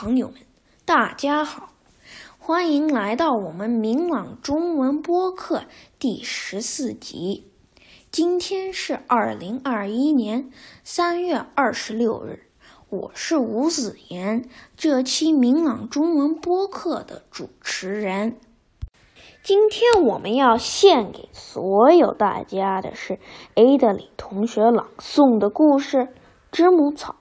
朋友们，大家好，欢迎来到我们明朗中文播客第十四集。今天是二零二一年三月二十六日，我是吴子言，这期明朗中文播客的主持人。今天我们要献给所有大家的是 A 的李同学朗诵的故事《知母草》。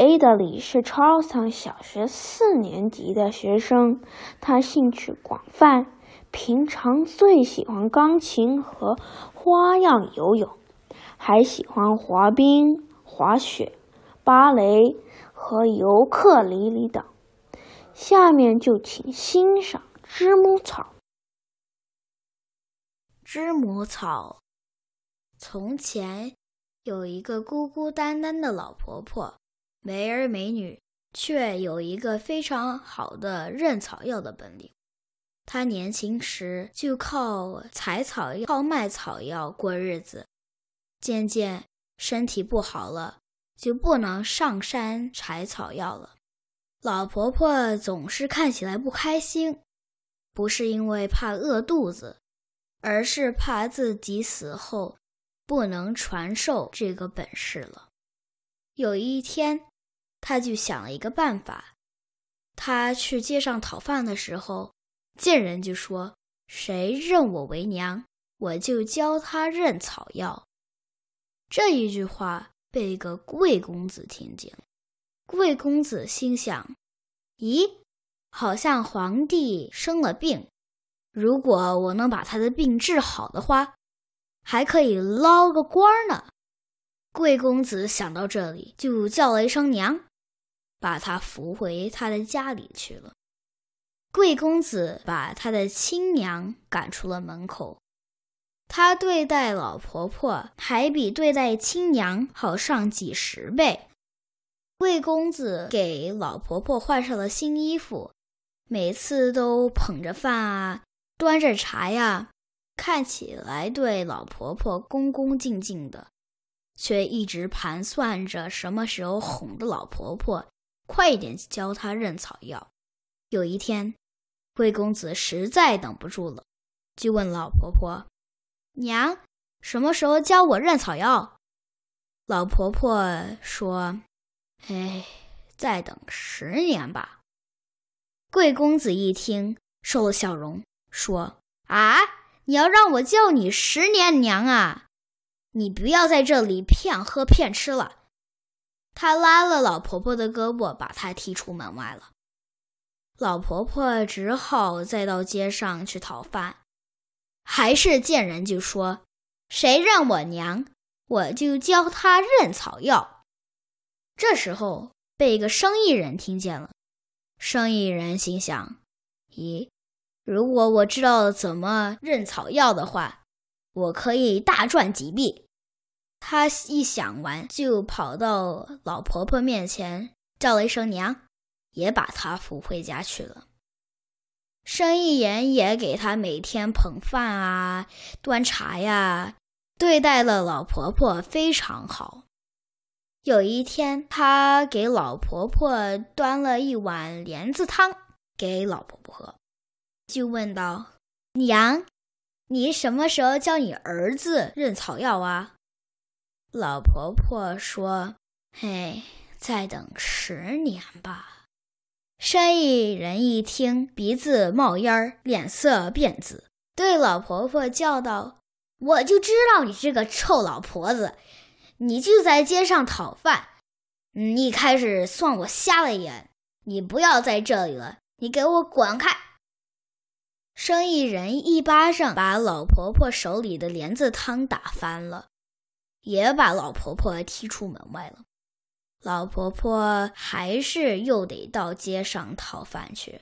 A 的里是 Charleston 小学四年级的学生，他兴趣广泛，平常最喜欢钢琴和花样游泳，还喜欢滑冰、滑雪、芭蕾和尤克里里等。下面就请欣赏《知母草》。知母草。从前有一个孤孤单单的老婆婆。没儿没女，却有一个非常好的认草药的本领。她年轻时就靠采草药、靠卖草药过日子。渐渐身体不好了，就不能上山采草药了。老婆婆总是看起来不开心，不是因为怕饿肚子，而是怕自己死后不能传授这个本事了。有一天。他就想了一个办法，他去街上讨饭的时候，见人就说：“谁认我为娘，我就教他认草药。”这一句话被一个贵公子听见。贵公子心想：“咦，好像皇帝生了病，如果我能把他的病治好的话，还可以捞个官呢。”贵公子想到这里，就叫了一声“娘”。把他扶回他的家里去了。贵公子把他的亲娘赶出了门口。他对待老婆婆还比对待亲娘好上几十倍。贵公子给老婆婆换上了新衣服，每次都捧着饭啊，端着茶呀，看起来对老婆婆恭恭敬敬的，却一直盘算着什么时候哄的老婆婆。快一点教他认草药。有一天，贵公子实在等不住了，就问老婆婆：“娘，什么时候教我认草药？”老婆婆说：“哎，再等十年吧。”贵公子一听，收了笑容，说：“啊，你要让我叫你十年娘啊？你不要在这里骗喝骗吃了。”他拉了老婆婆的胳膊，把她踢出门外了。老婆婆只好再到街上去讨饭，还是见人就说：“谁认我娘，我就教他认草药。”这时候被一个生意人听见了。生意人心想：“咦，如果我知道怎么认草药的话，我可以大赚几笔。”他一想完，就跑到老婆婆面前叫了一声“娘”，也把她扶回家去了。生意人也给他每天捧饭啊、端茶呀，对待了老婆婆非常好。有一天，他给老婆婆端了一碗莲子汤给老婆婆喝，就问道：“娘，你什么时候教你儿子认草药啊？”老婆婆说：“嘿，再等十年吧。”生意人一听，鼻子冒烟儿，脸色变紫，对老婆婆叫道：“我就知道你这个臭老婆子，你就在街上讨饭。你，一开始算我瞎了眼，你不要在这里了，你给我滚开！”生意人一巴掌把老婆婆手里的莲子汤打翻了。也把老婆婆踢出门外了。老婆婆还是又得到街上讨饭去。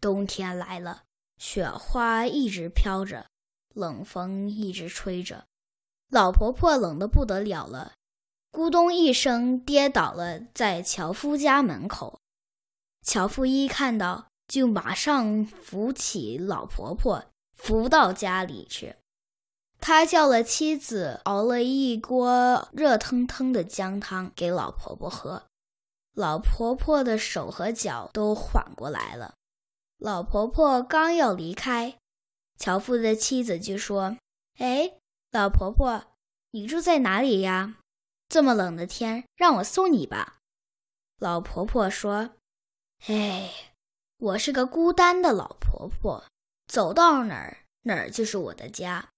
冬天来了，雪花一直飘着，冷风一直吹着，老婆婆冷得不得了了，咕咚一声跌倒了在樵夫家门口。樵夫一看到，就马上扶起老婆婆，扶到家里去。他叫了妻子，熬了一锅热腾腾的姜汤给老婆婆喝。老婆婆的手和脚都缓过来了。老婆婆刚要离开，樵夫的妻子就说：“哎，老婆婆，你住在哪里呀？这么冷的天，让我送你吧。”老婆婆说：“哎，我是个孤单的老婆婆，走到哪儿哪儿就是我的家。”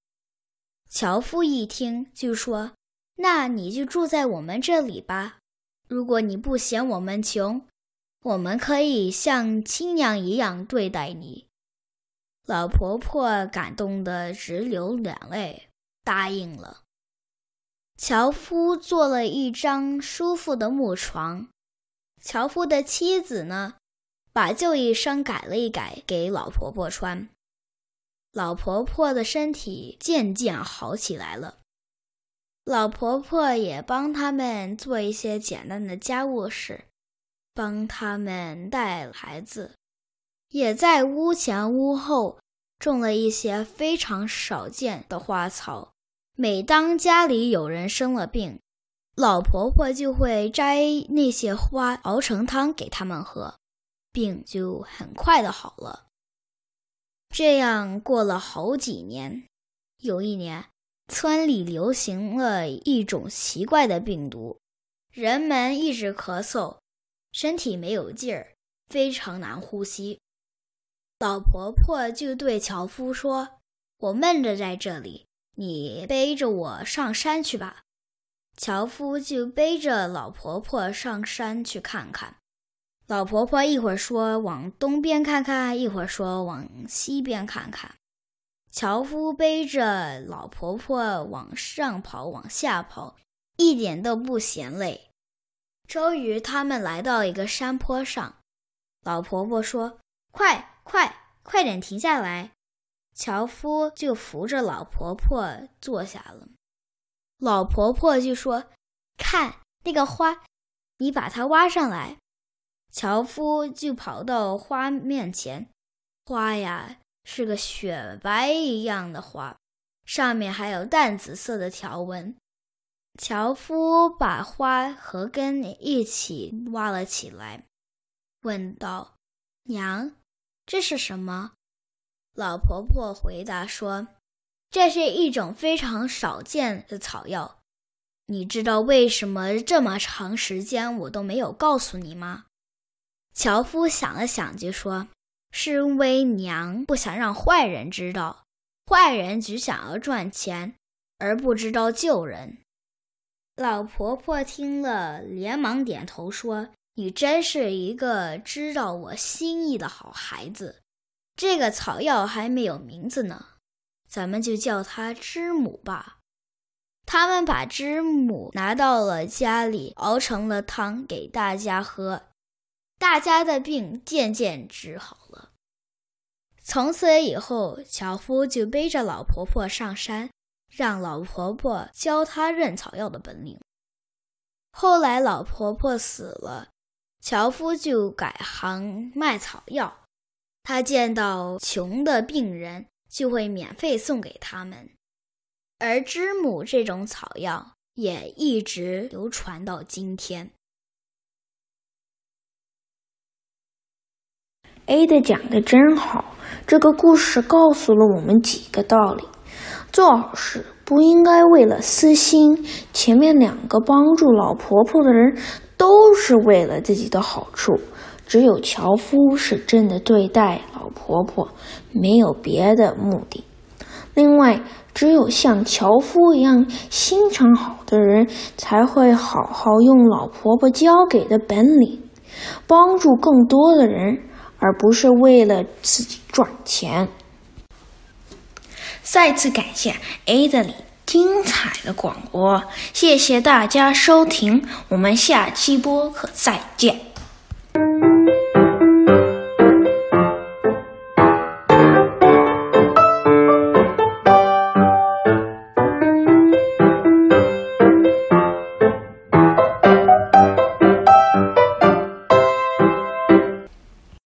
樵夫一听就说：“那你就住在我们这里吧。如果你不嫌我们穷，我们可以像亲娘一样对待你。”老婆婆感动得直流眼泪，答应了。樵夫做了一张舒服的木床。樵夫的妻子呢，把旧衣裳改了一改，给老婆婆穿。老婆婆的身体渐渐好起来了。老婆婆也帮他们做一些简单的家务事，帮他们带孩子，也在屋前屋后种了一些非常少见的花草。每当家里有人生了病，老婆婆就会摘那些花熬成汤给他们喝，病就很快的好了。这样过了好几年，有一年，村里流行了一种奇怪的病毒，人们一直咳嗽，身体没有劲儿，非常难呼吸。老婆婆就对樵夫说：“我闷着在这里，你背着我上山去吧。”樵夫就背着老婆婆上山去看看。老婆婆一会儿说往东边看看，一会儿说往西边看看。樵夫背着老婆婆往上跑，往下跑，一点都不嫌累。终于，他们来到一个山坡上。老婆婆说：“快快快点停下来！”樵夫就扶着老婆婆坐下了。老婆婆就说：“看那个花，你把它挖上来。”樵夫就跑到花面前，花呀是个雪白一样的花，上面还有淡紫色的条纹。樵夫把花和根一起挖了起来，问道：“娘，这是什么？”老婆婆回答说。这是一种非常少见的草药，你知道为什么这么长时间我都没有告诉你吗？樵夫想了想，就说：“是因为娘不想让坏人知道，坏人只想要赚钱，而不知道救人。”老婆婆听了，连忙点头说：“你真是一个知道我心意的好孩子。这个草药还没有名字呢。”咱们就叫它知母吧。他们把知母拿到了家里，熬成了汤给大家喝，大家的病渐渐治好了。从此以后，樵夫就背着老婆婆上山，让老婆婆教他认草药的本领。后来老婆婆死了，樵夫就改行卖草药。他见到穷的病人。就会免费送给他们，而知母这种草药也一直流传到今天。A 的讲的真好，这个故事告诉了我们几个道理：做好事不应该为了私心，前面两个帮助老婆婆的人都是为了自己的好处。只有樵夫是真的对待老婆婆，没有别的目的。另外，只有像樵夫一样心肠好的人，才会好好用老婆婆教给的本领，帮助更多的人，而不是为了自己赚钱。再次感谢 Adley 精彩的广播，谢谢大家收听，我们下期播客再见。